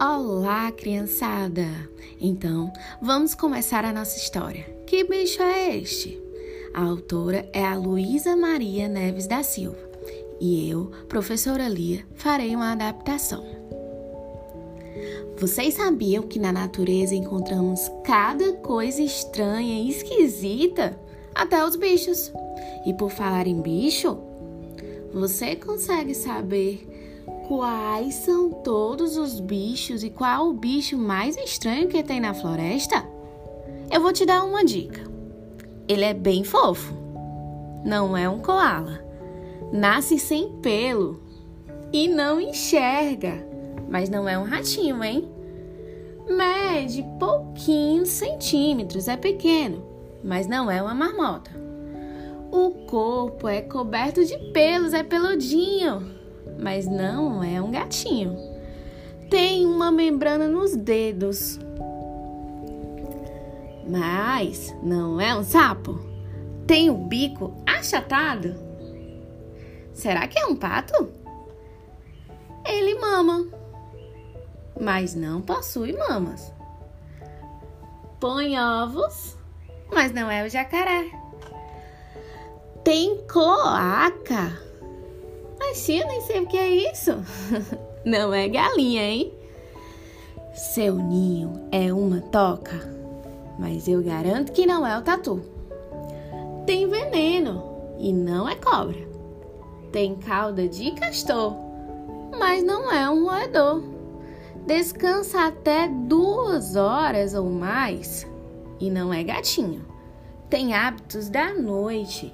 Olá, criançada! Então, vamos começar a nossa história. Que bicho é este? A autora é a Luísa Maria Neves da Silva e eu, professora Lia, farei uma adaptação. Vocês sabiam que na natureza encontramos cada coisa estranha e esquisita? Até os bichos. E por falar em bicho, você consegue saber quais são todos os bichos e qual o bicho mais estranho que tem na floresta? Eu vou te dar uma dica. Ele é bem fofo. Não é um koala. Nasce sem pelo e não enxerga. Mas não é um ratinho, hein? Mede pouquinhos centímetros, é pequeno, mas não é uma marmota. O corpo é coberto de pelos, é peludinho mas não é um gatinho. Tem uma membrana nos dedos, mas não é um sapo. Tem o bico achatado. Será que é um pato? Ele mama, mas não possui mamas. Põe ovos, mas não é o jacaré. Tem cloaca Eu nem sei o que é isso. Não é galinha, hein? Seu ninho é uma toca, mas eu garanto que não é o tatu. Tem veneno e não é cobra. Tem cauda de castor, mas não é um roedor. Descansa até duas horas ou mais e não é gatinho. Tem hábitos da noite,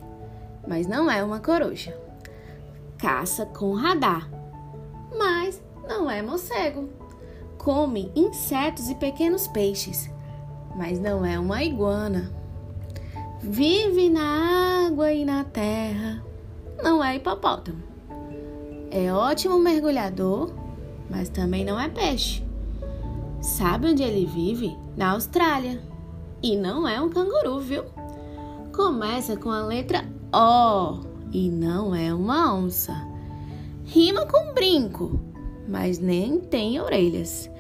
mas não é uma coruja. Caça com radar, mas não é morcego. Come insetos e pequenos peixes, mas não é uma iguana. Vive na água e na terra, não é hipopótamo. É ótimo mergulhador, mas também não é peixe. Sabe onde ele vive? Na Austrália. E não é um canguru, viu? Começa com a letra O e não é uma onça. Rima com brinco, mas nem tem orelhas.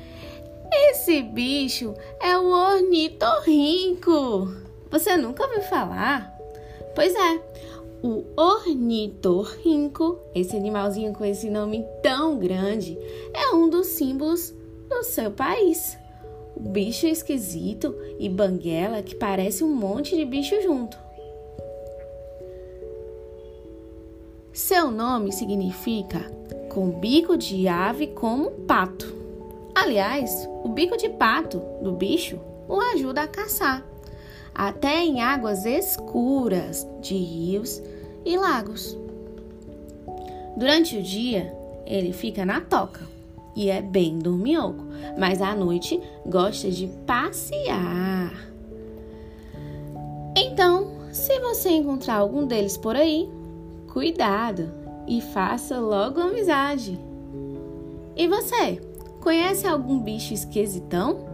Esse bicho é o ornitorrinco. Você nunca ouviu falar? Pois é, o ornitorrinco, esse animalzinho com esse nome tão grande, é um dos símbolos do seu país. O bicho esquisito e banguela que parece um monte de bicho junto. Seu nome significa com bico de ave como pato. Aliás, o bico de pato do bicho o ajuda a caçar, até em águas escuras de rios e lagos. Durante o dia, ele fica na toca e é bem dorminhoco, mas à noite gosta de passear. Então, se você encontrar algum deles por aí, cuidado e faça logo amizade. E você, conhece algum bicho esquisitão?